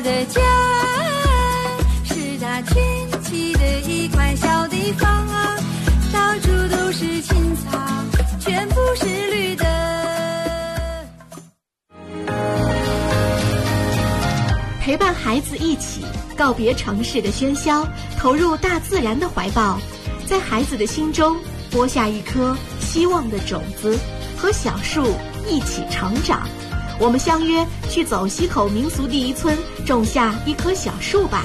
的。我的家是它圈起的一块小地方啊，到处都是青草，全部是绿的。陪伴孩子一起告别城市的喧嚣，投入大自然的怀抱，在孩子的心中播下一颗希望的种子，和小树一起成长。我们相约去走西口民俗第一村，种下一棵小树吧。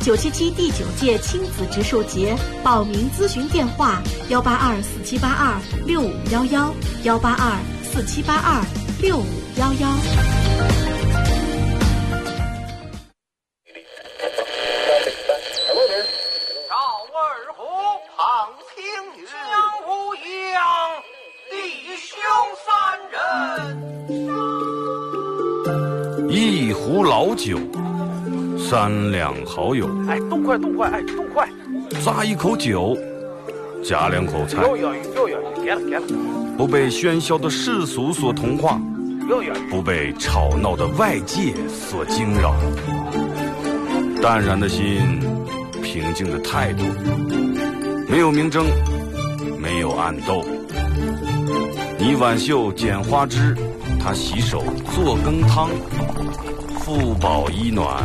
九七七第九届亲子植树节报名咨询电话：幺八二四七八二六五幺幺，幺八二四七八二六五幺幺。三两好友，哎，动快动快，哎，动快！咂一口酒，夹两口菜，又有又有，给了给了，不被喧嚣的世俗所同化，又有。不被吵闹的外界所惊扰，淡然的心，平静的态度，没有明争，没有暗斗。你挽袖剪花枝，他洗手做羹汤，腹饱衣暖，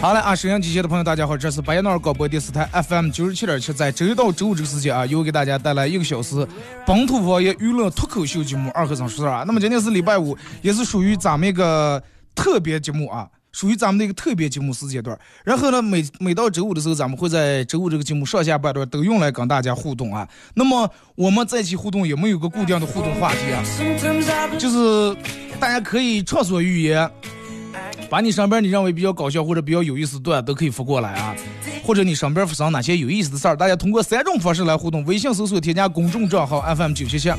好嘞啊，收音机前的朋友，大家好，这是白彦淖尔广播电视台 FM 九十七点七，在周一到周五这个时间啊，又给大家带来一个小时本土方言娱乐脱口秀节目《二和尚说事儿》啊。那么今天是礼拜五，也是属于咱们一个特别节目啊，属于咱们的一个特别节目时间段。然后呢，每每到周五的时候，咱们会在周五这个节目上下半段都用来跟大家互动啊。那么我们在一起互动也没有个固定的互动话题啊，就是大家可以畅所欲言。把你身边你认为比较搞笑或者比较有意思的段都可以发过来啊，或者你身边发生哪些有意思的事儿，大家通过三种方式来互动：微信搜索添加公众账号 FM 九七七，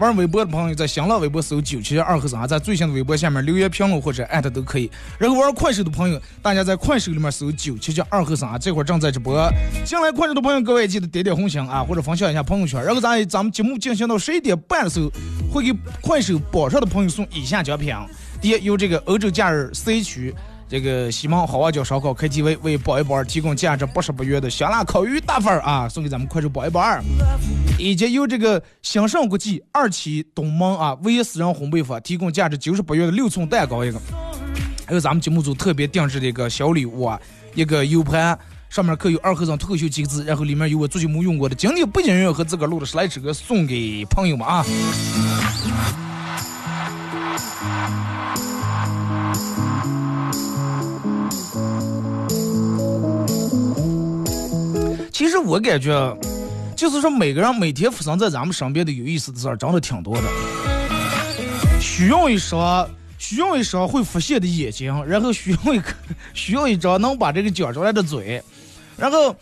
玩微博的朋友在新浪微博搜九七七二和尚，在最新的微博下面留言评论或者艾特都可以。然后玩快手的朋友，大家在快手里面搜九七七二和尚啊，这会儿正在直播。进来快手的朋友，各位记得点点红心啊，或者分享一下朋友圈。然后咱咱们节目进行到十一点半的时候，会给快手榜上的朋友送以下奖品。第一，由这个欧洲假日 C 区这个西门好望角烧烤 KTV 为宝一宝二提供价值八十八元的香辣烤鱼大份啊，送给咱们快手宝一宝二，以及由这个兴盛国际二期东门啊唯一私人烘焙坊提供价值九十八元的六寸蛋糕一个，还有咱们节目组特别定制的一个小礼物啊，一个 U 盘。上面刻有“二和尚脱口秀”几个字，然后里面有我最近没用过的经典背景音乐和自个儿录的十来首歌，送给朋友们啊。其实我感觉，就是说每个人每天发生在咱们身边的有意思的事儿，真的挺多的。需要一双需要一双会发现的眼睛，然后需要一个 需要一张能把这个讲出来的嘴，然后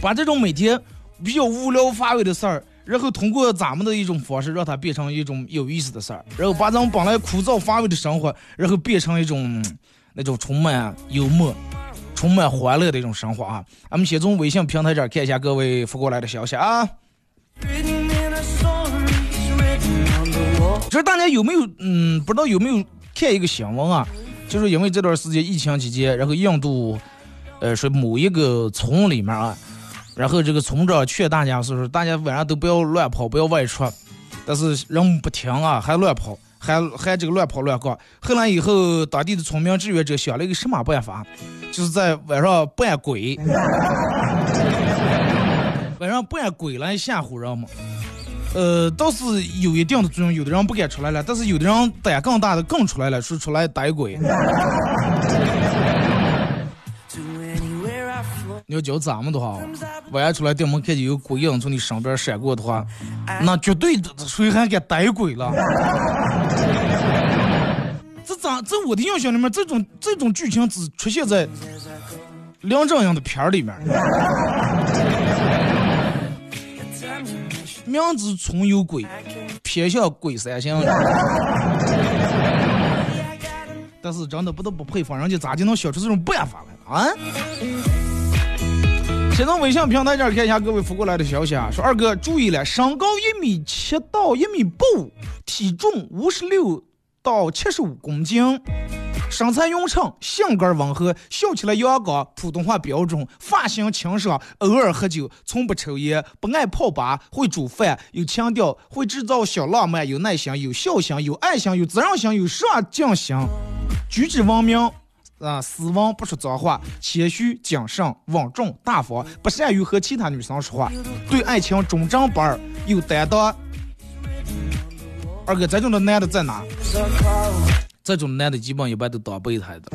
把这种每天比较无聊乏味的事儿，然后通过咱们的一种方式，让它变成一种有意思的事儿，然后把咱们本来枯燥乏味的生活，然后变成一种那种充满幽默、充满欢乐的一种生活啊！俺们先从微信平台这儿看一下各位发过来的消息啊。就是大家有没有嗯，不知道有没有看一个新闻啊？就是因为这段时间疫情期间，然后印度，呃，说某一个村里面啊，然后这个村长劝大家是说，大家晚上都不要乱跑，不要外出，但是人不听啊，还乱跑，还还这个乱跑乱逛。后来以后，当地的村民志愿者想了一个什么办法，就是在晚上扮鬼，晚上扮鬼来吓唬人们。呃，倒是有一定的作用，有的人不敢出来了，但是有的人胆更大的更出来了，说出来逮鬼。要教咱们的话，晚上出来，店门看见有鬼影从你身边闪过的话，那绝对谁还敢逮鬼了？这咋？在我的印象里面，这种这种剧情只出现在梁正英的片儿里面。明知村有鬼，偏向鬼三行。但是真的不得不佩服人家咋就能想出这种办法来啊！先从微信平台这儿看一下各位发过来的消息啊，说二哥注意了，身高一米七到一米八五，体重五十六到七十五公斤。身材匀称，性格温和，笑起来阳刚，普通话标准，发型清爽，偶尔喝酒，从不抽烟，不爱泡吧，会煮饭，有情调，会制造小浪漫，有耐心，有孝心，有爱心，有责任心，有上进心，举止文明，啊，斯文不说脏话，谦虚谨慎，稳重大方，不善于和其他女生说话，对爱情忠贞不二，有担当。二哥，这种的男的在哪？这种男的基本一般都当备胎的。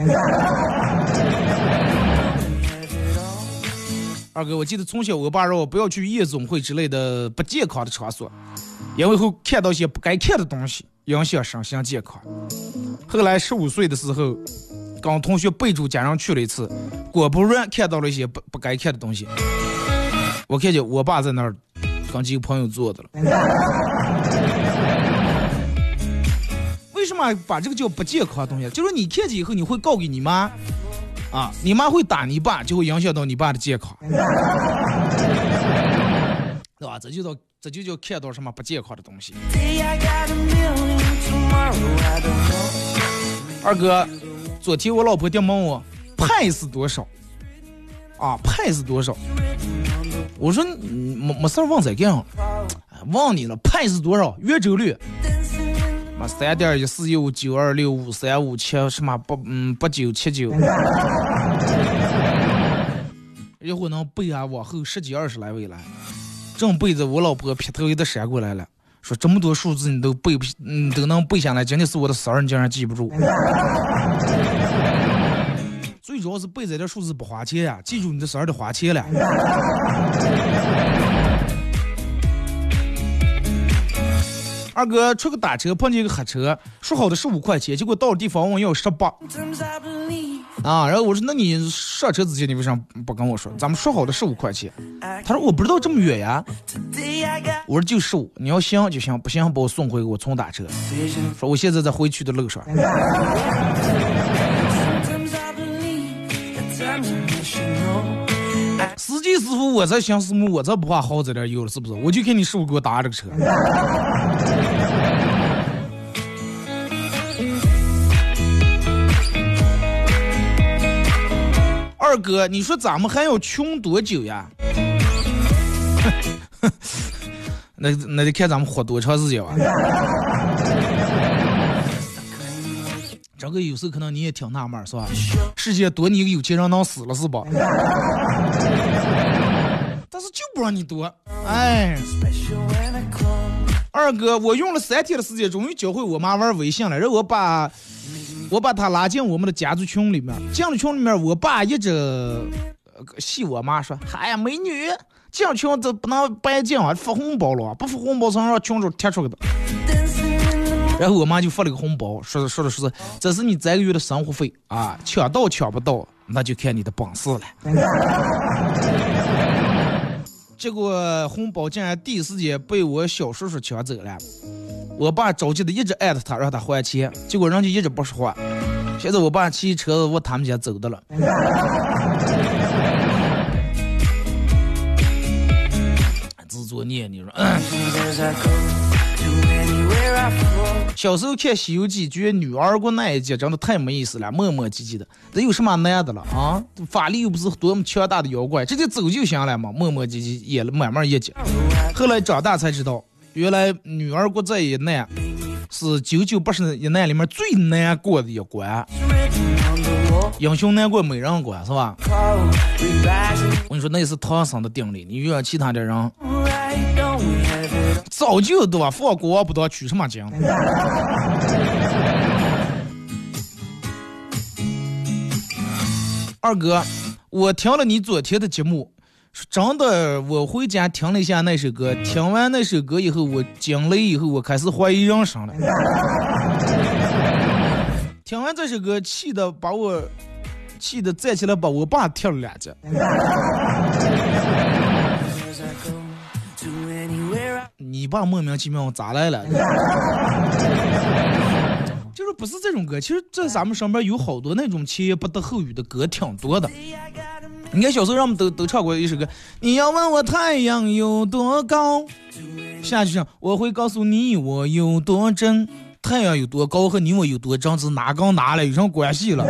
二哥，我记得从小我爸让我不要去夜总会之类的不健康的场所，因为会看到些不该看的东西，影响身心健康。后来十五岁的时候，跟同学备注家人去了一次，果不然看到了一些不不该看的东西。我看见我爸在那儿跟几个朋友坐的了。为什么把这个叫不健康的东西？就是你看见以后，你会告给你妈，啊，你妈会打你爸，就会影响到你爸的健康，对吧？这就叫这就叫看到什么不健康的东西。二哥，昨天我老婆爹问我派是多少，啊，派是多少？我说没没事儿问这干问你了，派是多少？圆周率。么三点一四一五九二六五三五七什么八嗯八九七九，一会能背啊往后十几二十来位了，正背着我老婆劈头一的闪过来了，说这么多数字你都背不你都能背下来，真的是我的事儿你竟然记不住。最主要是背这点数字不花钱呀，记住你的事儿得花钱了。二哥出个打车碰见一个黑车，说好的十五块钱，结果到了地方问要十八。啊，然后我说那你上车之前你为啥不跟我说？咱们说好的十五块钱。他说我不知道这么远呀。我说就十五，你要行就行，不行把我送回我重打车。说我现在在回去的路上。司机师傅，我这行师傅，我这不怕耗这点油了，是不是？我就看你师傅给我打这个车。二哥，你说咱们还要穷多久呀？那那得看咱们活多长时间吧。这个有时候可能你也挺纳闷，是吧？世界多你一个有钱人能死了是吧？不让你多，哎。二哥，我用了三天的时间，终于教会我妈玩微信了。然后我把，我把她拉进我们的家族群里面。进了群里面，我爸一直戏我妈说：“哎呀，美女，进群这不能白进啊，发红包了，不发红包能让群主踢出去的。”然后我妈就发了个红包，说着说着说着这是你这个月的生活费啊，抢到抢不到那就看你的本事了。结果红包竟然第一时间被我小叔叔抢走了。我爸着急的一直艾特他，让他还钱，结果人家一直不说话。现在我爸骑车子往他们家走的了。自作孽，你说。小时候看《西游记》，觉得女儿国那一集真的太没意思了，磨磨唧唧的。这有什么难的了啊？法力又不是多么强大的妖怪，直接走就行了嘛，磨磨唧唧演了慢慢一集。后来长大才知道，原来女儿国这一难是九九八十一难里面最难过的一关。英雄难过美人关是吧？我跟你说，那也是唐僧的定力，你遇上其他的人。早就对吧？放国王不当取什么经？二哥，我听了你昨天的节目，真的，我回家听了一下那首歌，听完那首歌以后，我惊雷以后，我开始怀疑人生了。听完这首歌，气的把我气的站起来把我爸踢了两脚。你爸莫名其妙咋来了？就是不是这种歌，其实在咱们身边有好多那种前言不搭后语的歌，挺多的。你看小时候让，我们都都唱过一首歌。你要问我太阳有多高，下句唱我会告诉你我有多真。太阳有多高和你我有多真，是哪高哪了有什么关系了？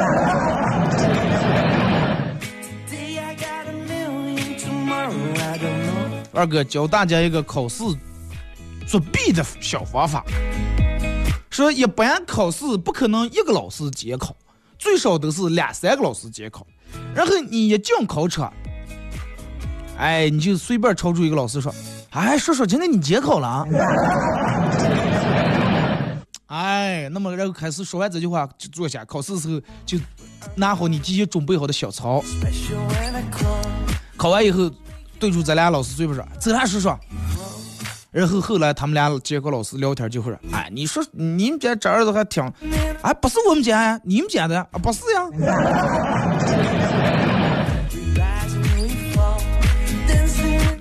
二哥教大家一个考试作弊的小方法，说一般考试不可能一个老师监考，最少都是两三个老师监考。然后你一进考场，哎，你就随便抄出一个老师说：“哎，叔叔今天你监考了？” 哎，那么然后开始说完这句话就坐下，考试的时候就拿好你提前准备好的小抄。考完以后。对住咱俩老师嘴巴说：“走啦，叔叔。”然后后来他们俩监考老师聊天就会说：“哎，你说你们家这儿子还挺……哎，不是我们家呀，你们家的啊，不是呀。”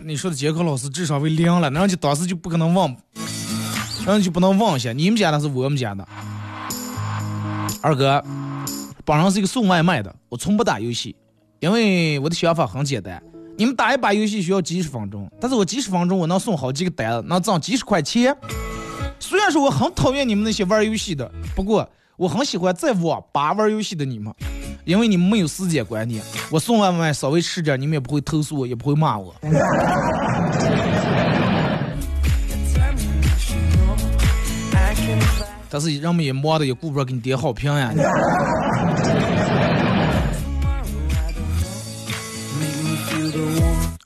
你说的监考老师智商为零了，那人家当时就不可能忘，人家就不能忘下你们家的是我们家的。二哥，本人是一个送外卖的，我从不打游戏，因为我的想法很简单。你们打一把游戏需要几十分钟，但是我几十分钟我能送好几个单子，能挣几十块钱。虽然说我很讨厌你们那些玩游戏的，不过我很喜欢在网吧玩游戏的你们，因为你们没有时间观念。我送外卖稍微迟点，你们也不会投诉我，也不会骂我。但是人们也忙的也顾不着给你点好评呀。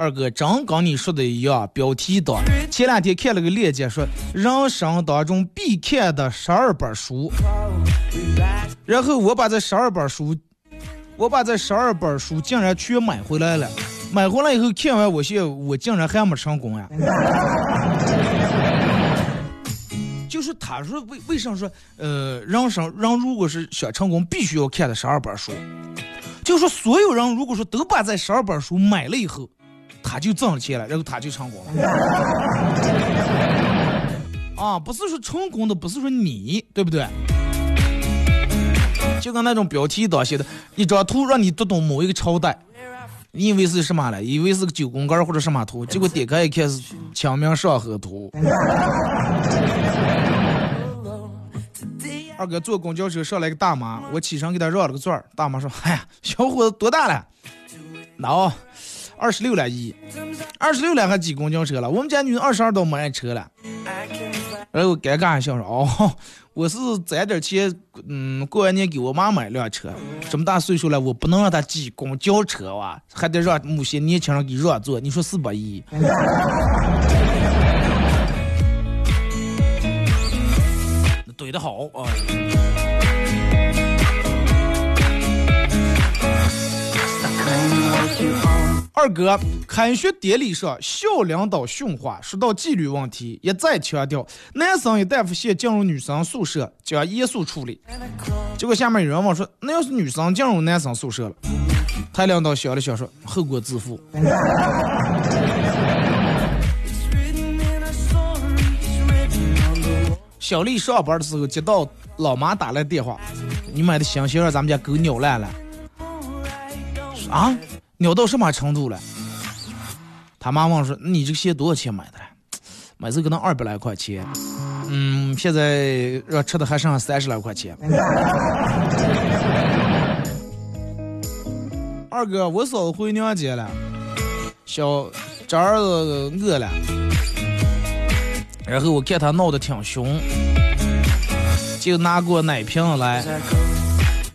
二哥真跟你说的一样，标题党。前两天看了个链接，说人生当中必看的十二本书，然后我把这十二本书，我把这十二本书竟然全买回来了。买回来以后看完，我现我竟然还没成功呀。就是他说为为什么说呃人生人如果是想成功，必须要看的十二本书。就说所有人如果说都把这十二本书买了以后。他就挣了钱了，然后他就成功了。啊，不是说成功的，不是说你，对不对？就跟那种标题党写的，一张图让你读懂某一个朝代，你以为是什么了？以为是个九宫格或者什么图，结果点开一看是《清明上河图》。二哥坐公交车上来个大妈，我起身给他绕了个座儿，大妈说：“哎呀，小伙子多大了？”喏。二十六了，一，二十六了还挤公交车了。我们家女儿二十二都没爱车了。然后尴尬一笑说：“哦，我是攒点钱，嗯，过完年给我妈买辆车。这么大岁数了，我不能让她挤公交车哇，还得让某些年轻人给让座。你说是不？一，怼的好啊。”二哥，开学典礼上，校领导训话，说到纪律问题，一再强调，男生一旦发现进入女生宿舍，就要严肃处理。结果下面有人问说，那要是女生进入男生宿舍了，他领导想了想说，后果自负。小丽上班的时候接到老妈打来电话，你买的新鞋让咱们家狗咬烂了。啊，鸟到什么程度了？他妈问说，你这个鞋多少钱买的？买这个能二百来块钱。嗯，现在让吃的还剩三十来块钱。二哥，我嫂子回娘家了，小这儿子饿了，然后我看他闹得挺凶，就拿过奶瓶来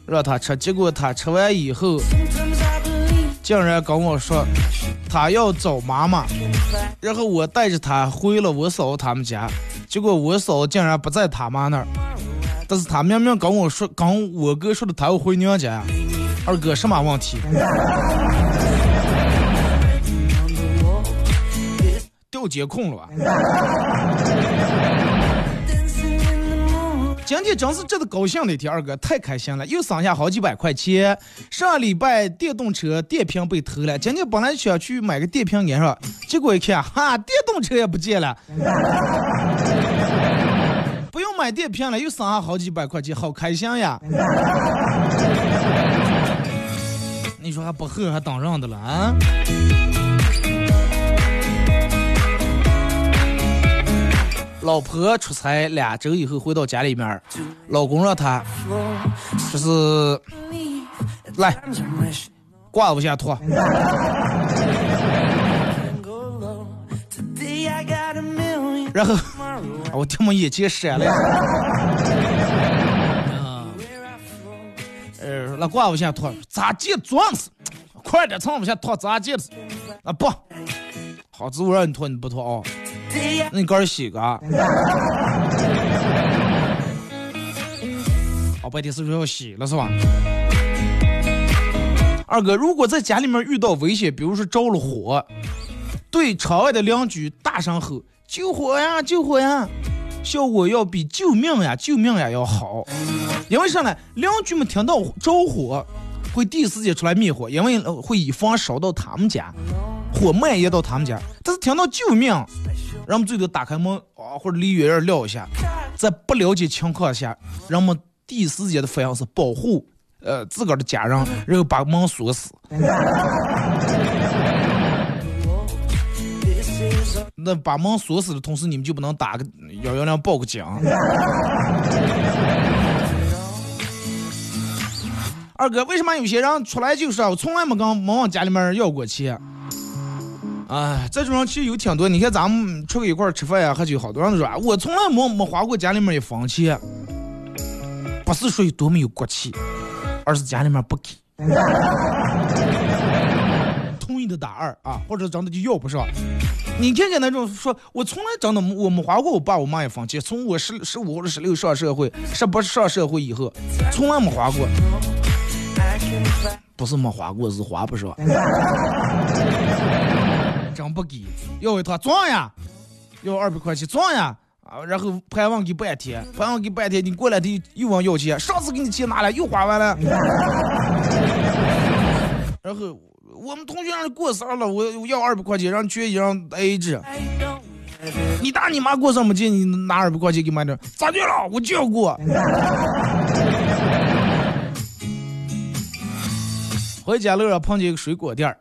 让他吃，结果他吃完以后，竟然跟我说他要找妈妈，然后我带着他回了我嫂子他们家，结果我嫂子竟然不在他妈那儿，但是他明明跟我说，跟我哥说的他要回娘家。二哥，什么问题？调监控了吧？今天真是值得高兴的一天，二哥太开心了，又省下好几百块钱。上礼拜电动车电瓶被偷了，今天本来想去买个电瓶安上，结果一看，哈，电动车也不见了。不用买电瓶了，又省下好几百块钱，好开心呀！你说还不喝还当人的了啊？老婆出差两周以后回到家里面，老公让他就是来挂往下拖，然后我听我眼睛闪了，啊，呃，那挂往下拖咋接撞死？快点从往下拖咋接死？啊不，好子我让你脱你不脱啊？那你赶紧洗个。哦，白天是不是要洗了是吧？二哥，如果在家里面遇到危险，比如说着了火，对窗外的邻居大声吼：“救火呀，救火呀！”效果要比救命呀、救命呀要好。因为啥呢？邻居们听到着火，会第一时间出来灭火，因为会以防烧到他们家，火蔓延到他们家。听到救命，人们最多打开门啊，或者离远点撂一下。在不了解情况下，人们第一时间的反应是保护呃自个儿的家人，然后把门锁死。那把门锁死的同时，你们就不能打个幺幺零报个警。二哥，为什么有些人出来就是啊我从来没跟没往家里面要过钱？哎，这种人其实有挺多。你看咱们出去一块吃饭呀、喝酒，好多人都说我从来没没花过家里面一分钱，不是说有多么有骨气，而是家里面不给。同意的打二啊，或者真的就要不上。你看看那种说，我从来真的我没花过我爸我妈一分钱，从我十十五或者十六上社会，十八上社会以后，从来没花过。不是没花过，是花不上。真不给，要一趟撞呀，要二百块钱撞呀啊！然后盘问给半天，盘问给半天，你过来的又往要钱，上次给你钱拿了又花完了。然后我们同学让过生日了，我我要二百块钱，让去一让 A 制。你大你妈过生日没见你拿二百块钱给买点，咋的了？我就要过。回家路上碰见一个水果店儿，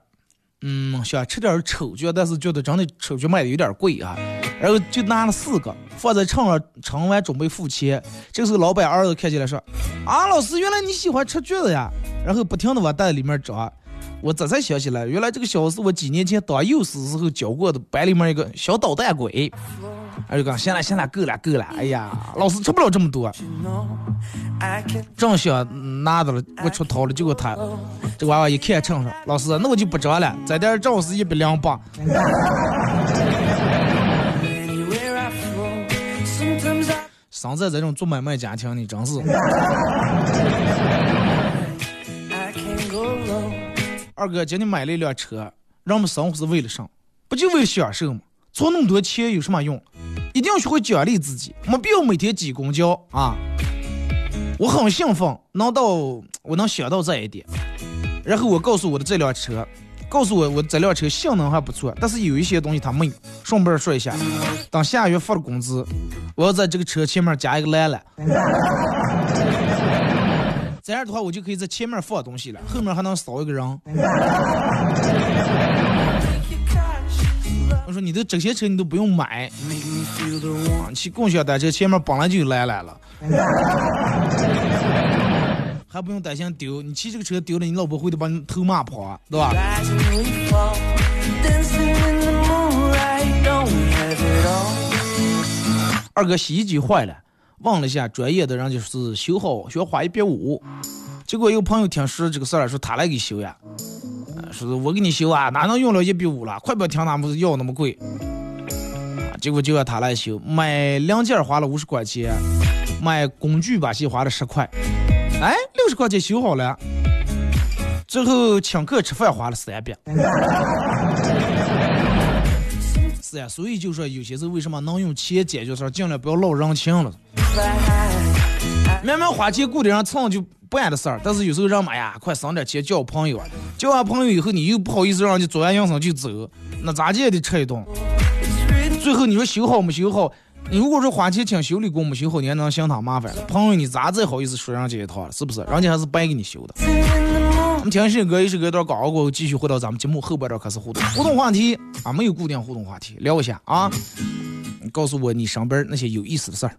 嗯，想吃点丑角，但是觉得真的丑角卖的有点贵啊，然后就拿了四个放在秤上称完准备付钱。这个时候老板儿子看见了说：“啊，老师，原来你喜欢吃橘子呀？”然后不停的往袋里面装。我这才想起来，原来这个小子我几年前当幼师时候教过的班里面一个小捣蛋鬼。哎，就讲行了行了，够了够了，哎呀，老师吃不了这么多。正想拿到了，我出头了，结果他这娃娃一看秤上，老师，那我就不装了，这点正好是一百两八。生在这种做买卖家庭，你真是。二哥，今天买了一辆车，人们生活是为了啥？不就为了享受吗？存那么多钱有什么用？一定要学会奖励自己，没必要每天挤公交啊！我很兴奋，能到我能想到这一点。然后我告诉我的这辆车，告诉我我这辆车性能还不错，但是有一些东西它没有。顺便说一下，等下月发了工资，我要在这个车前面加一个栏栏。这样的话，我就可以在前面放东西了，后面还能少一个人。我说你的这些车你都不用买，骑共享单车前面本来就有栏栏了，还不用担心丢。你骑这个车丢了，你老婆会得把你头骂跑，对吧？二哥洗衣机坏了。问了一下专业的人，就是修好需要花一百五。结果有朋友听说这个事儿，说他来给修呀，说是我给你修啊，哪能用了一比五了？快不要听他们要那么贵。结果就让他来修，买零件花了五十块钱，买工具把戏花了十块，哎，六十块钱修好了。最后请客吃饭花了三百。是呀，所以就说有些时候为什么能用钱解决事儿，尽量不要落人情了。明明花钱雇的人蹭就不安的事儿，但是有时候让妈呀，快省点钱交朋友啊！交完朋友以后，你又不好意思让人家做完营生就走，那咋地也得吃一顿。最后你说修好没修好？你如果说花钱请修理工没修好，你还能嫌他麻烦了？朋友你咋再好意思说人家一套了？是不是？人家还是白给你修的。我们听一首歌，一段广告过后，继续回到咱们节目后半段开始互动。互动话题啊，没有固定互动话题，聊一下啊。告诉我你上班那些有意思的事儿。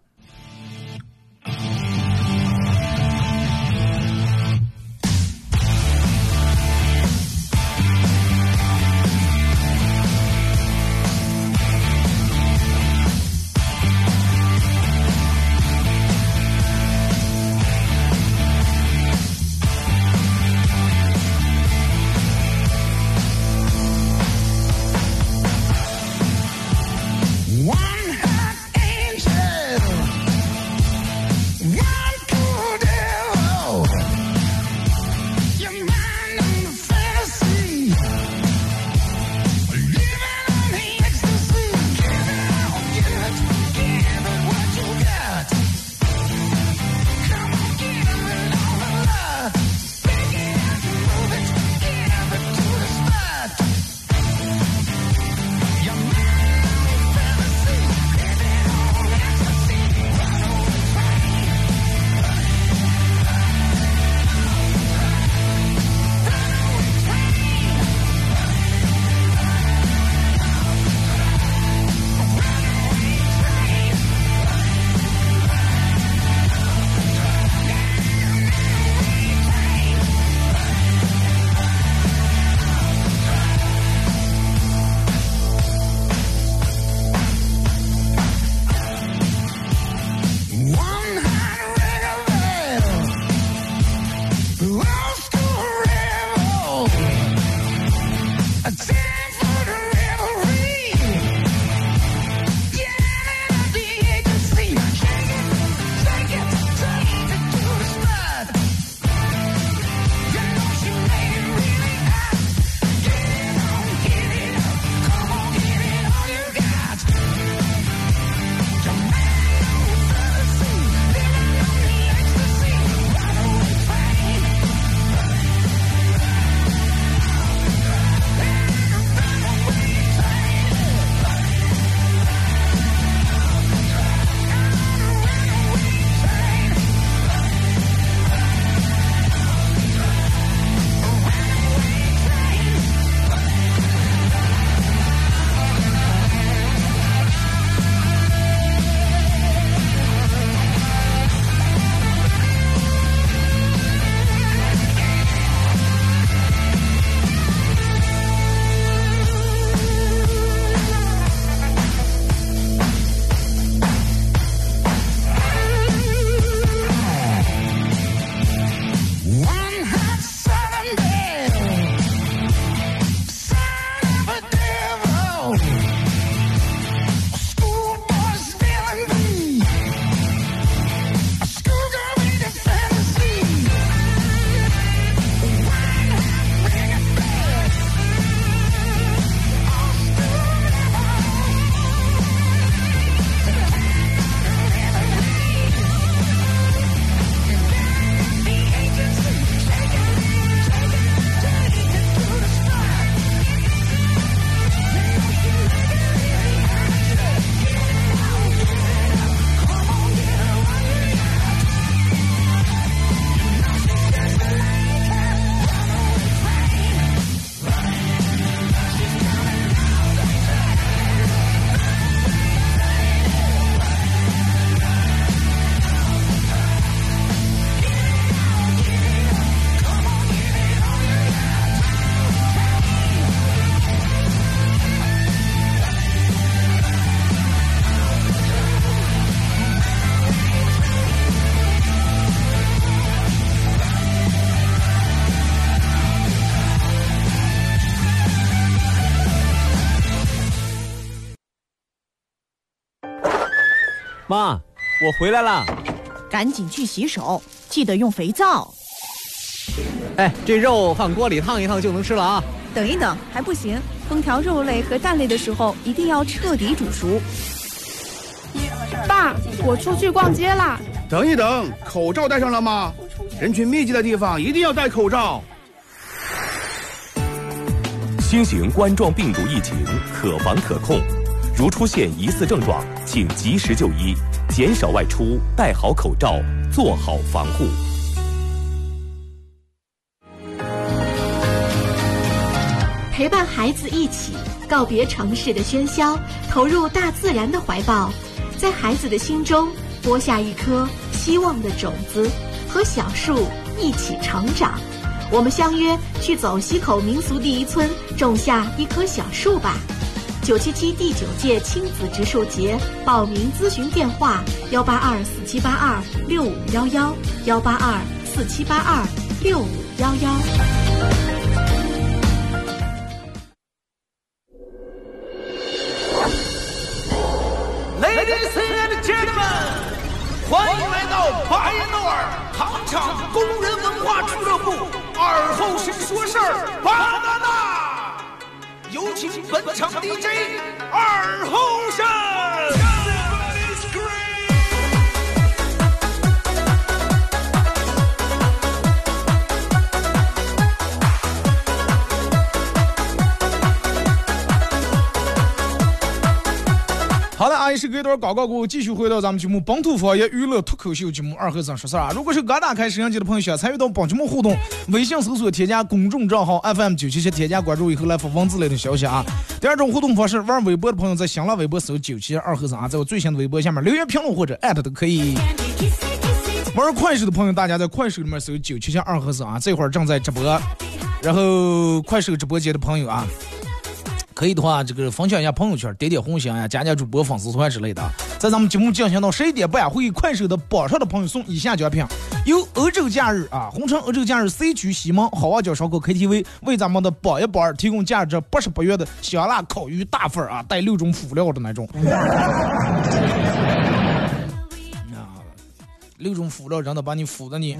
妈，我回来了。赶紧去洗手，记得用肥皂。哎，这肉放锅里烫一烫就能吃了啊。等一等，还不行，烹调肉类和蛋类的时候一定要彻底煮熟。爸，我出去逛街啦。等一等，口罩戴上了吗？人群密集的地方一定要戴口罩。新型冠状病毒疫情可防可控，如出现疑似症状，请及时就医，减少外出，戴好口罩，做好防护。陪伴孩子一起告别城市的喧嚣，投入大自然的怀抱，在孩子的心中播下一颗希望的种子，和小树一起成长。我们相约去走西口民俗第一村，种下一棵小树吧。九七七第九届亲子植树节报名咨询电话：幺八二四七八二六五幺幺，幺八二四七八二六五幺幺。Ladies and gentlemen，欢迎来到巴彦淖尔糖厂工人文化俱乐部二后生说事儿巴，本场 DJ 二后生。好的，阿姨是隔一段广告过后，继续回到咱们节目本土方言娱乐脱口秀节目二和尚说事儿啊。如果是刚打开摄像机的朋友，想参与到本节目互动，微信搜索添加公众账号 FM 九七七，添加关注以后来发文字类的消息啊。第二种互动方式，玩微博的朋友在新浪微博搜九七二和尚啊，在我最新的微博下面留言评论或者艾特都可以。玩快手的朋友，大家在快手里面搜九七七二和尚啊，这会儿正在直播。然后快手直播间的朋友啊。可以的话，这个分享一下朋友圈，点点红心呀，加加主播粉丝团之类的。在咱们节目进行到十一点半，会给快手的榜上的朋友送以下奖品：由欧洲假日啊，红城欧洲假日 C 区西门好望角烧烤 KTV 为咱们的榜一榜二提供价值八十八元的香辣烤鱼大份啊，带六种辅料的那种。啊，六种辅料真的把你辅的你。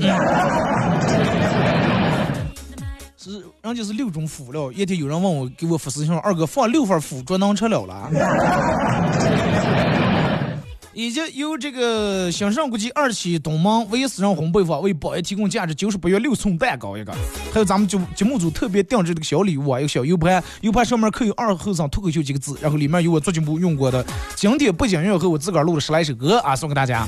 是，人家是六种辅料。一天有人问我，给我发私信，二哥放六份辅助能吃了了。已经由这个兴盛国际二期东门唯一私人烘焙坊为宝爷提供价值九十八元六寸蛋糕一个，还有咱们节节目组特别定制的小礼物啊，一个小 U 盘，U 盘上面刻有“二后生脱口秀”几个字，然后里面有我做节目用过的经典背景音乐和我自个儿录的十来首歌啊，送给大家。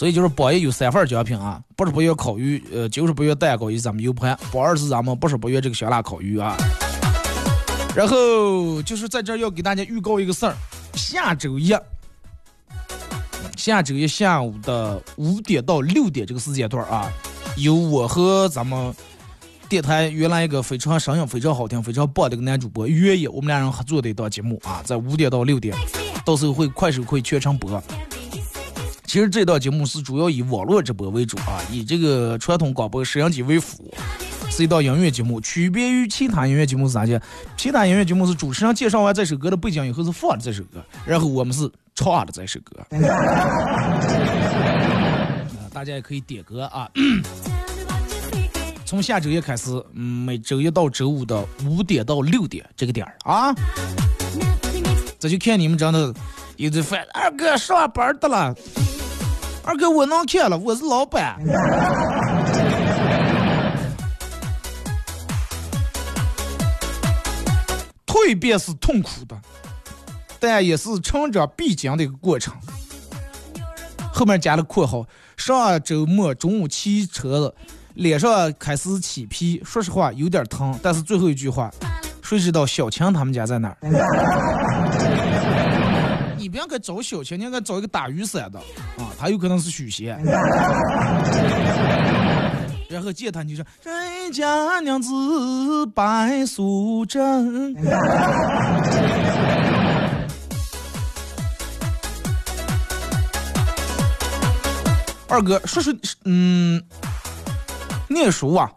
所以就是宝一有三份奖品啊，不是不约烤鱼，呃，就是不约蛋糕以及咱们 U 盘，宝二是咱们不是不约这个香辣烤鱼啊。然后就是在这儿要给大家预告一个事儿，下周一，下周一下午的五点到六点这个时间段啊，有我和咱们电台原来一个非常声音非常好听、非常棒的一个男主播约野，我们俩人合作的一档节目啊，在五点到六点，到时候会快手会全程播。其实这档节目是主要以网络直播为主啊，以这个传统广播摄像机为辅，是一档音乐节目。区别于其他音乐节目是啥呢？其他音乐节目是主持人介绍完这首歌的背景以后是放的这首歌，然后我们是唱的这首歌。大家也可以点歌啊。从下周一开始，嗯，每周一到周五的五点到六点这个点儿啊，这就看你们真的有的烦。二哥上班的了。二哥，我能看了，我是老板。蜕变是痛苦的，但也是成长必经的一个过程。后面加了括号，上周末中午骑车，脸上开始起皮，说实话有点疼，但是最后一句话，谁知道小强他们家在哪儿？你不要该找小强，你应该找一个打雨伞的啊，他有可能是许仙。然后见他你说人家娘子白素贞。二哥说说，嗯，念书啊，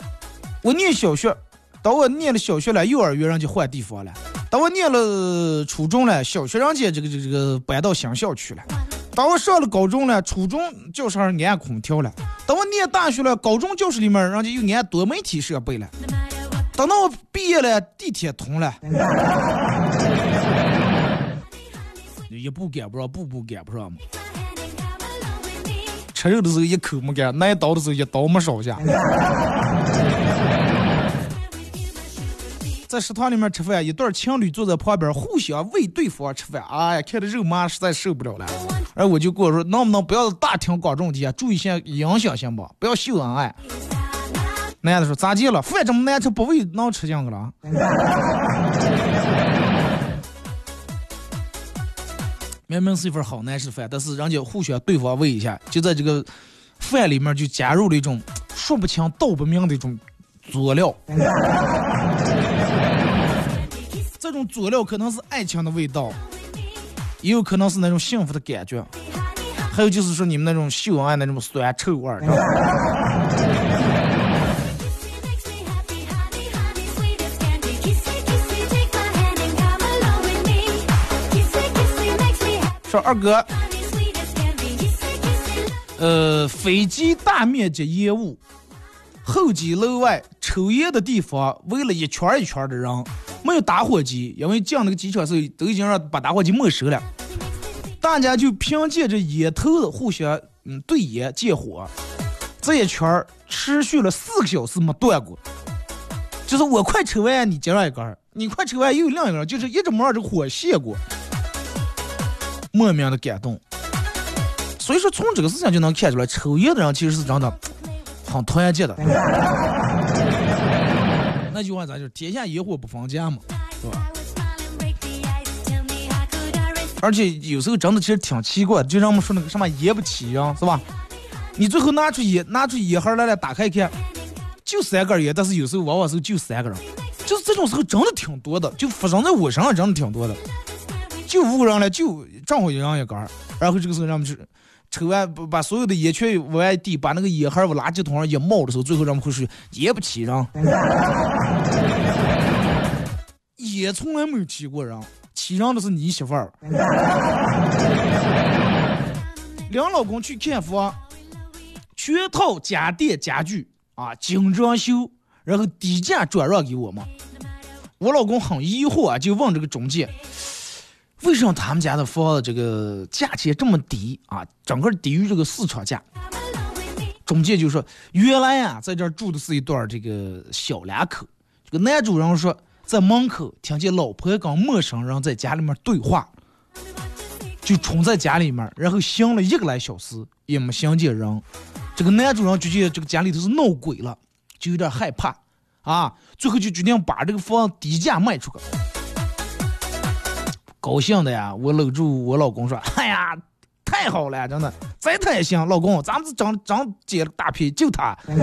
我念小学，等我念了小学了，幼儿园人家换地方了。等我念了初中了，小学人家这个这个这个搬到新校区了。等我上了高中了，初中教室上安空调了。等我念大学了，高中教室里面人家又安多媒体设备了。等到我毕业了，地铁通了。一步赶不上，步步赶不上嘛。吃肉的时候一口没干，拿刀的时候一刀没少下。在食堂里面吃饭，一对情侣坐在旁边，互相喂对方吃饭。哎呀，看着肉麻，实在受不了了。而我就跟我说，能不能不要大庭广众底下注意一下影响行不？不要秀恩爱。男的说咋地了？饭这么难吃，不喂能吃进去了？明明是一份好难吃饭，但是人家互相对方喂一下，就在这个饭里面就加入了一种说不清道不明的一种佐料。这种佐料可能是爱情的味道，也有可能是那种幸福的感觉，还有就是说你们那种秀恩爱那种酸臭味儿。说二哥，呃，飞机大面积烟雾，候机楼外抽烟的地方围了一圈一圈的人，没有打火机，因为进那个机场时候都已经让把打火机没收了，大家就凭借着烟头子互相嗯对烟借火，这一圈持续了四个小时没断过，就是我快抽完你接上一根，你快抽完又有另一根，就是一直没让这火熄过。莫名的感动，所以说从这个事情就能看出来，抽烟的人其实是真的很团结的。那句话咋就天下野火不分家嘛，是吧？而且有时候真的其实挺奇怪，就让我们说那个什么爷不起样，是吧？你最后拿出烟拿出烟盒来来，打开一看，就三根烟，但是有时候往往时候就三个人，就是这种时候真的挺多的，就发生在我身上真的挺多的。就五个人了，就正好一人一根，然后这个时候让我们就抽完，把所有的烟全往外递，把那个烟盒往垃圾桶上一冒的时候，最后人们会说烟不起人，烟从来没有起过人，起人的是你媳妇儿。两老公去看房，全套家电家具啊，精装修，然后低价转让给我们。我老公很疑惑啊，就问这个中介。为什么他们家的房子这个价钱这么低啊？整个低于这个市场价。中介就说，原来啊，在这儿住的是一对这个小两口。这个男主人说，在门口听见老婆跟陌生人在家里面对话，就冲在家里面，然后响了一个来小时也没响见人。这个男主人就觉得这个家里头是闹鬼了，就有点害怕啊，最后就决定把这个房子低价卖出去。高兴的呀，我搂住我老公说：“哎呀，太好了，真的，再他也行，老公，咱们是长长捡了大皮，就他。”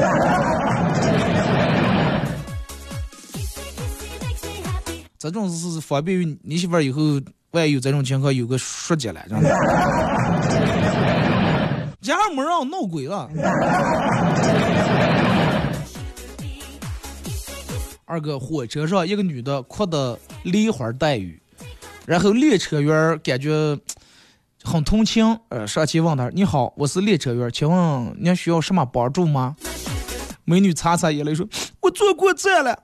这种是方便于你媳妇儿以后万一有这种情况有个说解了，真的。家上没让闹鬼了。二哥，火车上一个女的哭的梨花带雨。然后列车员感觉很同情，呃，上前问他：“你好，我是列车员，请问您需要什么帮助吗？”美女擦擦眼泪说：“我坐过站了。”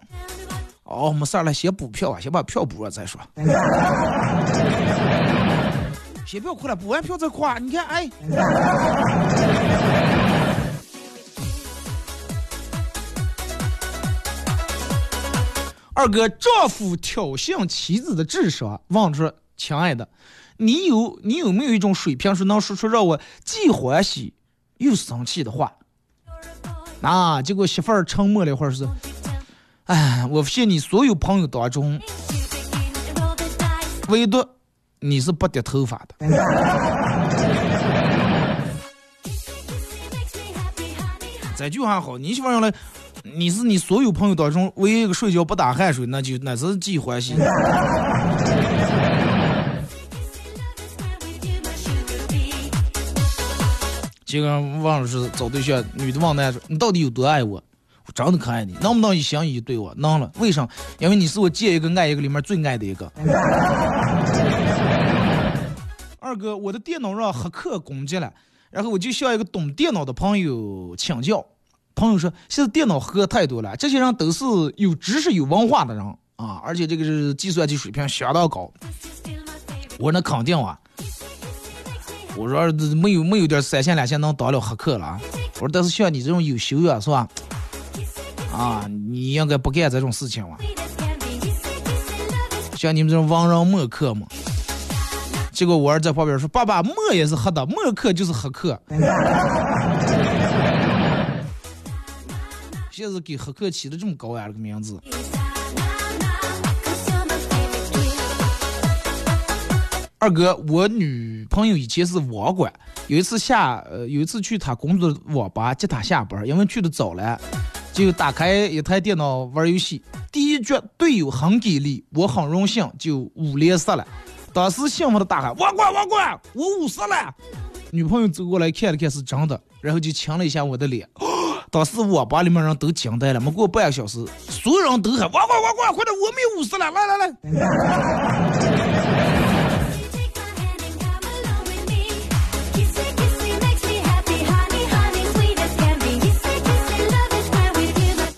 哦，没事了，先补票吧，先把票补了再说。先不要哭了，补完票再哭。你看，哎。二哥，丈夫挑衅妻子的智商，问说：“亲爱的，你有你有没有一种水平，是能说出让我既欢喜又生气的话？”啊，结果媳妇儿沉默了一会儿，是：“哎，我发现你所有朋友当中，唯独你是不掉头发的。”这句话好，你媳妇用来。你是你所有朋友当中唯一一个睡觉不打汗水，那就那是既欢喜。这个忘了是找对象，女的问男说：“你到底有多爱我？”我真的可爱你，能不能一心一意对我？能了，为啥？因为你是我见一个爱一个里面最爱的一个。二哥，我的电脑让黑客攻击了，然后我就向一个懂电脑的朋友请教，朋友说现在电脑黑太多了，这些人都是有知识有文化的人啊，而且这个是计算机水平相当高。我说那肯定啊。我说没有没有点三线两线能当了黑客了啊！我说但是像你这种有修养是吧？啊，你应该不干这种事情吧。像你们这种文人墨客嘛。结果我儿在旁边说：“爸爸，墨也是黑的，墨客就是黑客。”现在给黑客起的这么高呀，这个名字。二哥，我女朋友以前是网管，有一次下呃有一次去她工作的网吧接她下班，因为去的早了，就打开一台电脑玩游戏。第一局队友很给力，我很荣幸，就五连胜了。当时幸福的大喊：“网管网管，我五十了！”女朋友走过来看了看是真的，然后就亲了一下我的脸。当时网吧里面人都惊呆了，没过半个小时，所有人都喊：“网管网管，快点，我们有五十了，来来来！”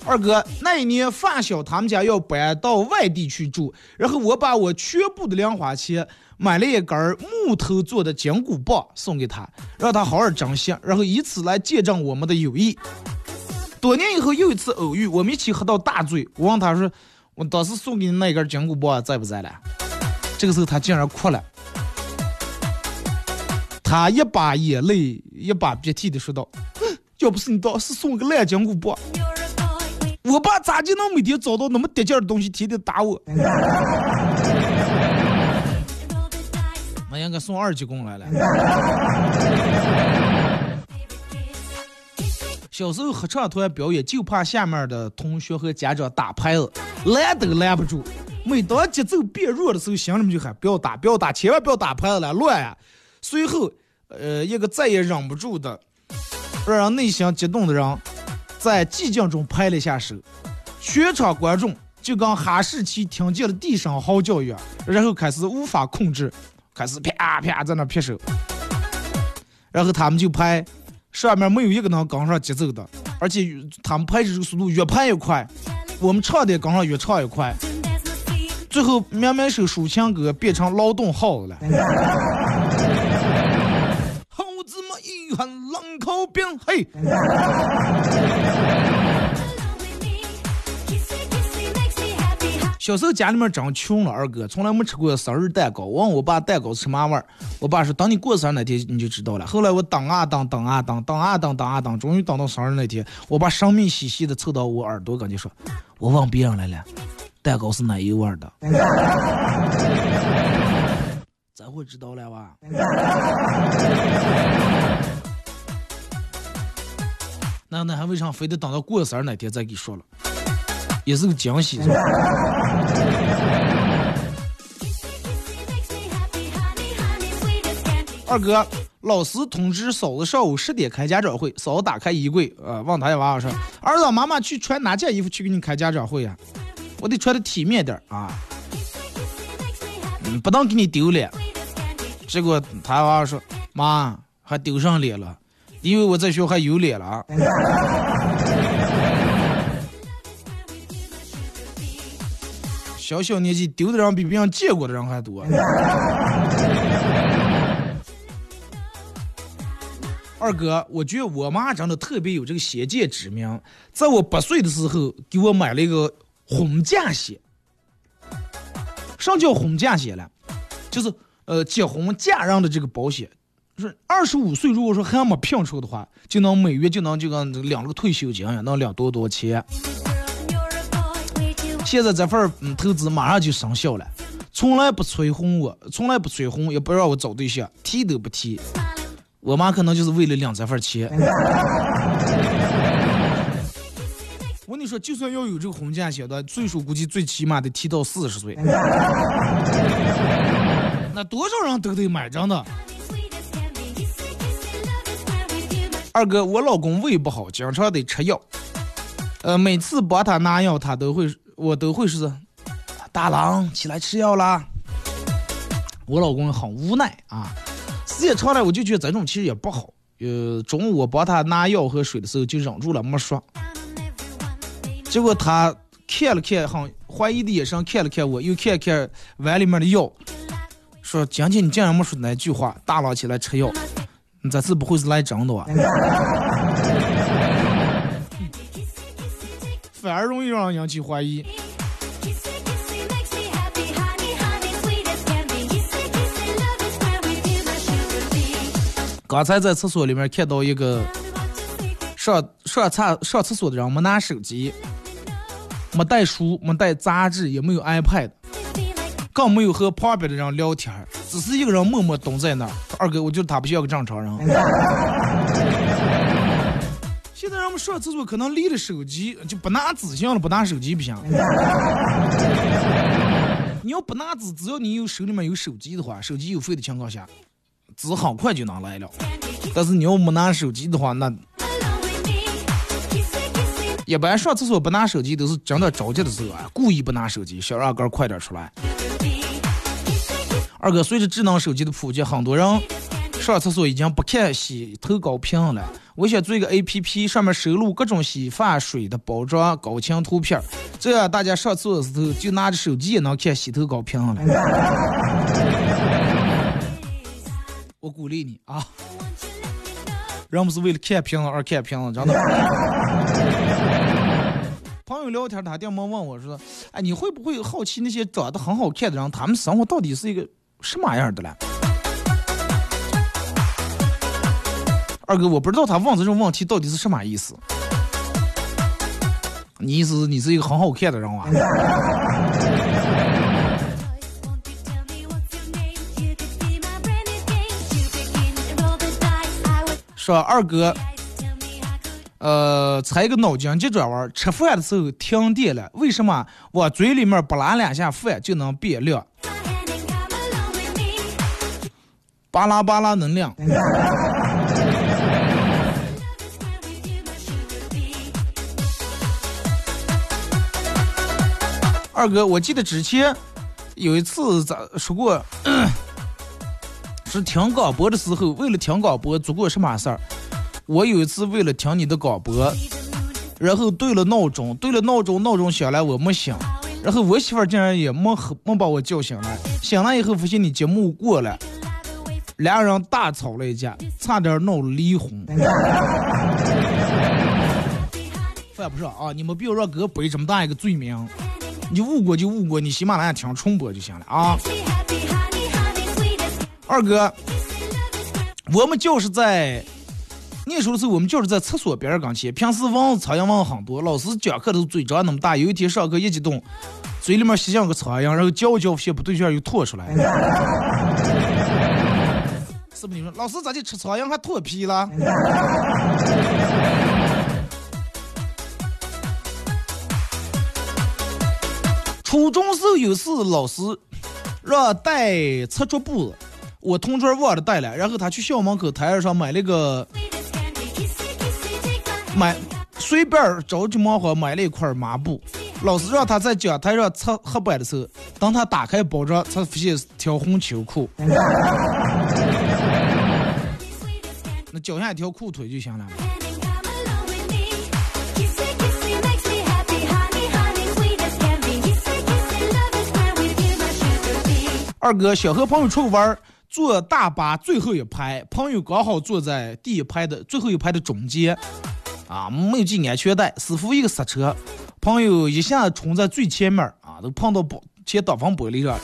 二哥，那一年发小他们家要搬到外地去住，然后我把我全部的零花钱买了一根木头做的金箍棒送给他，让他好好珍惜，然后以此来见证我们的友谊。多年以后又一次偶遇，我们一起喝到大醉，我问他说：“我当时送给你那根金箍棒在不在了？”这个时候他竟然哭了，他一把眼泪一把鼻涕的说道：“ 要不是你当时送个烂金箍棒。”我爸咋就能每天找到那么得劲的东西，天天打我？那应该送二级工来了。小时候合唱团表演，就怕下面的同学和家长打拍子，拦都拦不住。每当节奏变弱的时候，心里面就喊不要打，不要打，千万不要打拍子了，乱呀！随后，呃，一个再也忍不住的，让人内心激动的人。在寂静中拍了一下手，全场观众就跟哈士奇听见了地上嚎叫一样，然后开始无法控制，开始啪啪在那拍手，然后他们就拍，上面没有一个能跟上节奏的，而且他们拍手速度越拍越快，我们唱的跟上越唱越快，最后明明是抒情歌变成劳动号子了。猴子们一喊，狼口病，嘿。小时候家里面真穷了，二哥从来没吃过生日蛋糕。我问我爸蛋糕吃嘛味儿，我爸说等你过生日那天你就知道了。后来我等啊等，等啊等，等啊等，等啊等，终于等到生日那天，我爸神秘兮兮的凑到我耳朵跟你说：“我问别人来了，蛋糕是奶油味儿的。”咱会知道了吧？那那还为啥非得等到过生日那天再给说了？也是个惊喜。二哥，老师通知嫂子上午十点开家长会，嫂子打开衣柜，呃，问他娃娃说：“儿子，妈妈去穿哪件衣服去给你开家长会呀？我得穿的体面点啊，嗯，不能给你丢脸。”结果他娃娃说：“妈，还丢上脸了。”因为我在学校还有脸了，小小年纪丢的人比别人见过的人还多。二哥，我觉得我妈真的特别有这个先见之明，在我八岁的时候给我买了一个婚嫁险。什么叫婚嫁险呢？就是呃结婚嫁人的这个保险。是二十五岁，如果说还没聘出的话，就能每月就能就跟领了个退休金一样，能领多多钱。现在这份嗯投资马上就生效了，从来不催婚我，从来不催婚，也不让我找对象，提都不提。我妈可能就是为了领这份钱。我跟你说，就算要有这个婚嫁险的，岁数估计最起码得提到四十岁。那多少人都得买，真的。二哥，我老公胃不好，经常得吃药。呃，每次帮他拿药，他都会，我都会是，大郎起来吃药啦。我老公很无奈啊，时间长了我就觉得这种其实也不好。呃，中午我帮他拿药和水的时候就忍住了没说，结果他看了看，很怀疑的眼神看了看我，又看了看碗里面的药，说：“今天你竟然没说那句话，大郎起来吃药，你这次不会是来真的吧？”反而容易让人引起怀疑。刚才在厕所里面看到一个上上厕上厕所的人没拿手机，没带书，没带杂志，也没有 iPad，更没有和旁边的人聊天，只是一个人默默蹲在那儿。二哥，我觉得他不像个正常人。现在人们上厕所可能离了手机就不拿纸行了，不拿手机不行。你要不拿纸，只要你有手里面有手机的话，手机有费的情况下。纸很快就能来了，但是你要没拿手机的话，那一般上厕所不拿手机都是真的着急的时候啊，故意不拿手机，想让哥快点出来。二哥，随着智能手机的普及，很多人上厕所已经不看洗头膏瓶了。我想做一个 A P P，上面收录各种洗发水的包装高清图片，这样大家上厕所的时候就拿着手机也能看洗头膏瓶了。我鼓励你啊！人不是为了看评论而看评论，真的。朋友聊天，他电话问我说：“哎，你会不会好奇那些长得很好看的人，他们生活到底是一个什么样的嘞？”二哥，我不知道他问这种问题到底是什么意思。你意思是你是一个很好看的人啊？说二哥，呃，猜个脑筋急转弯。吃饭的时候停电了，为什么往嘴里面不拉两下饭就能变亮？巴拉巴拉能量。二哥，我记得之前有一次咋说过。是听广播的时候，为了听广播做过什么事儿？我有一次为了听你的广播，然后对了闹钟，对了闹钟，闹钟响了我没醒，然后我媳妇竟然也没没把我叫醒来。醒了以后发现你节目过了，两人大吵了一架，差点闹离婚。犯不上啊，你们不要让哥背这么大一个罪名，你误过就误过，你喜马拉雅听重播就行了啊。二哥，我们就是在念书的时候，我们就是在厕所边儿刚前。平时蚊子、苍蝇蚊很多，老师讲课的时候嘴张那么大。有一天上课一激动，嘴里面吸进个苍蝇，然后嚼嚼发现不对劲又吐出来。是不是？你说老师咋就吃苍蝇还脱皮了？初中时候有次老师让带擦桌布。我同桌忘了带了，然后他去校门口台上买了个，买随便着急忙慌买了一块抹布。老师让他在讲台上擦黑板的时候，当他打开包装，才发现是条红秋裤。那脚下一条裤腿就行了。二哥想和朋友出去玩。坐大巴最后一排，朋友刚好坐在第一排的最后一排的中间，啊，没有系安全带，师傅一个刹车，朋友一下冲在最前面，啊，都碰到玻前挡风玻璃上了。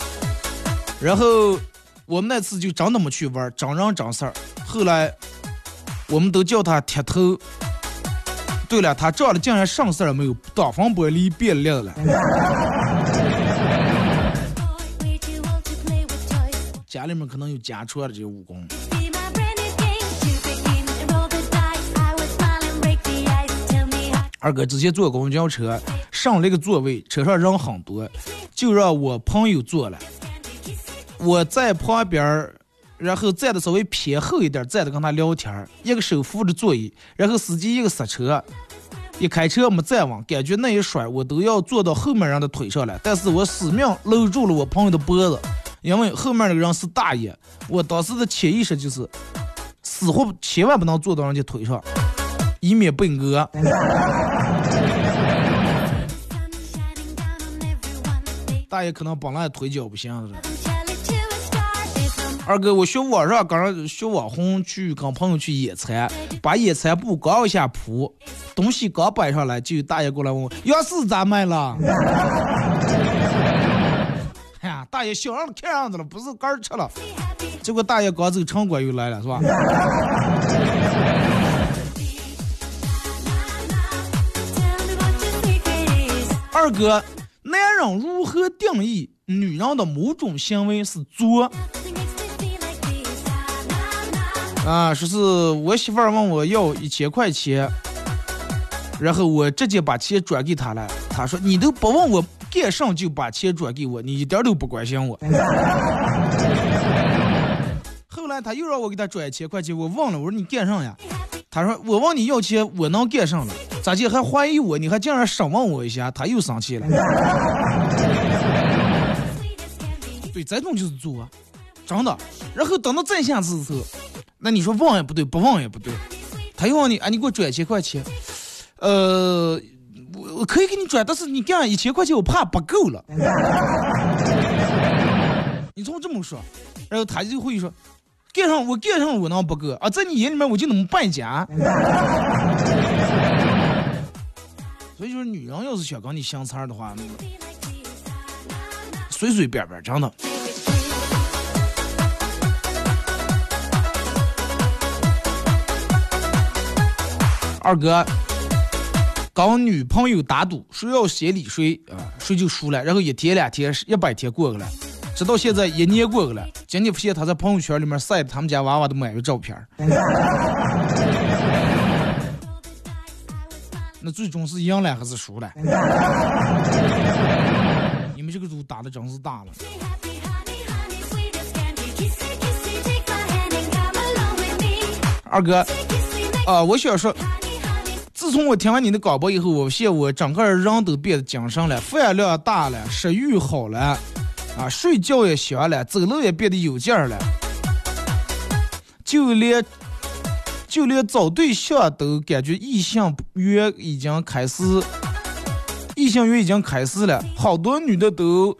然后我们那次就真的没去玩，真人真事儿。后来我们都叫他铁头。对了，他撞了竟然上事儿没有？挡风玻璃变亮了。家里面可能有家传的这些武功。二哥之前坐公交车，上了一个座位，车上人很多，就让我朋友坐了。我在旁边，然后站的稍微偏后一点，站着跟他聊天，一个手扶着座椅，然后司机一个刹车，一开车没站稳，感觉那一甩我都要坐到后面人的腿上了，但是我死命搂住了我朋友的脖子，因为后面那个人是大爷。我当时的潜意识就是，死活千万不能坐到人家腿上，以免被讹。大爷可能本来腿脚不行。二哥，我学网上刚学网红去跟朋友去野餐，把野餐布刚一下铺，东西刚摆上来，就有大爷过来问我：“钥匙咋卖了？”大爷小人看样子了，不是干吃了。结果大爷刚走，城管又来了，是吧？二哥。男人如何定义女人的某种行为是作？啊，说是我媳妇儿问我要一千块钱，然后我直接把钱转给她了。他说：“你都不问我干啥就把钱转给我，你一点都不关心我。” 后来他又让我给他转一千块钱，我忘了，我说你干啥呀？他说：“我问你要钱，我能干啥了？”咋地还怀疑我？你还竟然审问我一下，他又生气了。对，这种就是作，真的。然后等到再下次的时候，那你说问也不对，不问也不对，他又问你，啊，你给我转一千块钱，呃，我我可以给你转，但是你干一千块钱，我怕不够了。你从这么说，然后他就会说，干上我干上我能不够啊？在你眼里面我就那么败家。所以就是女人要是想跟你相差的话，随随便便真的。二哥，跟女朋友打赌，谁要先理谁啊，谁就输了。然后一天两天一百天过去了，直到现在一年过去了，今天发现他在朋友圈里面晒他们家娃娃的满月照片。那最终是赢了还是输了？你们这个赌打的真是大了。二哥，啊，我想说，自从我听完你的广播以后，我现我整个人都变得精神了，饭量大了，食欲好了，啊，睡觉也香了，走路也变得有劲儿了，就连。就连找对象都感觉异性缘已经开始，异性缘已经开始了，好多女的都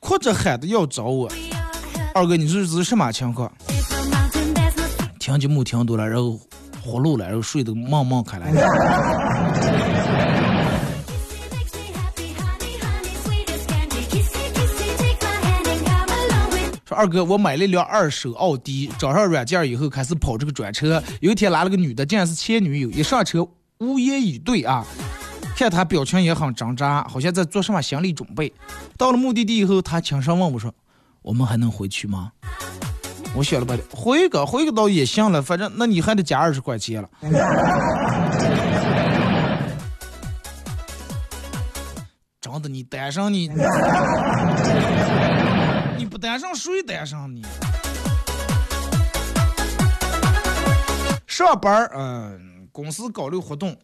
哭着喊着要找我。二哥，你说这是什么情况？听节目听多了，然后活路了，然后睡得梦梦开来。说二哥，我买了一辆二手奥迪，找上软件以后开始跑这个专车。有一天来了个女的，竟然是前女友。一上车无言以对啊，看他表情也很挣扎，好像在做什么心理准备。到了目的地以后，他轻声问我说：“我们还能回去吗？”我选了半天，回个回个倒也行了，反正那你还得加二十块钱了。真的，你单上你。你不单上谁单上你？上班儿，嗯，公司搞了个活动，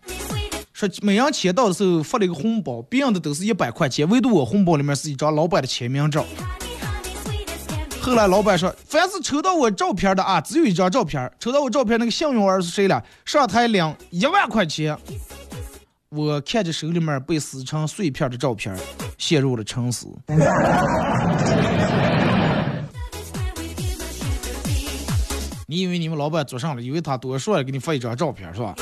说每人签到的时候发了一个红包，别人的都是一百块钱，唯独我红包里面是一张老板的签名照。后来老板说，凡是抽到我照片的啊，只有一张照片，抽到我照片那个幸运儿是谁了？上台领一万块钱。我看着手里面被撕成碎片的照片，陷入了沉思。你以为你们老板做上了？以为他多说了，给你发一张照片是吧？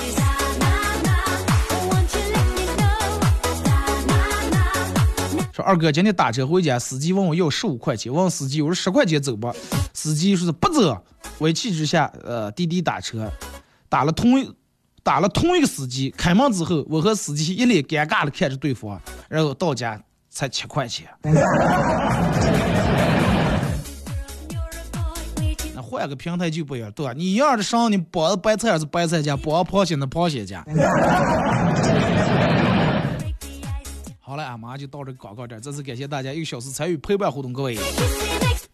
说二哥今天打车回家，司机问我要十五块钱，问司机我说十块钱走吧？司机说是不走。我一气之下，呃，滴滴打车，打了同一。打了同一个司机，开门之后，我和司机一脸尴尬的看着对方，然后到家才七块钱。那换个平台就不一样，对吧？你一样的上，你包白菜还是白菜价，包螃蟹的螃蟹价。好了，俺马上就到这个广告这儿，再次感谢大家一个小时参与陪伴互动，各位，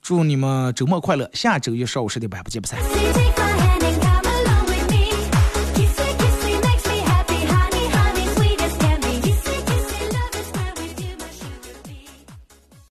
祝你们周末快乐，下周一上午十点半不见不散。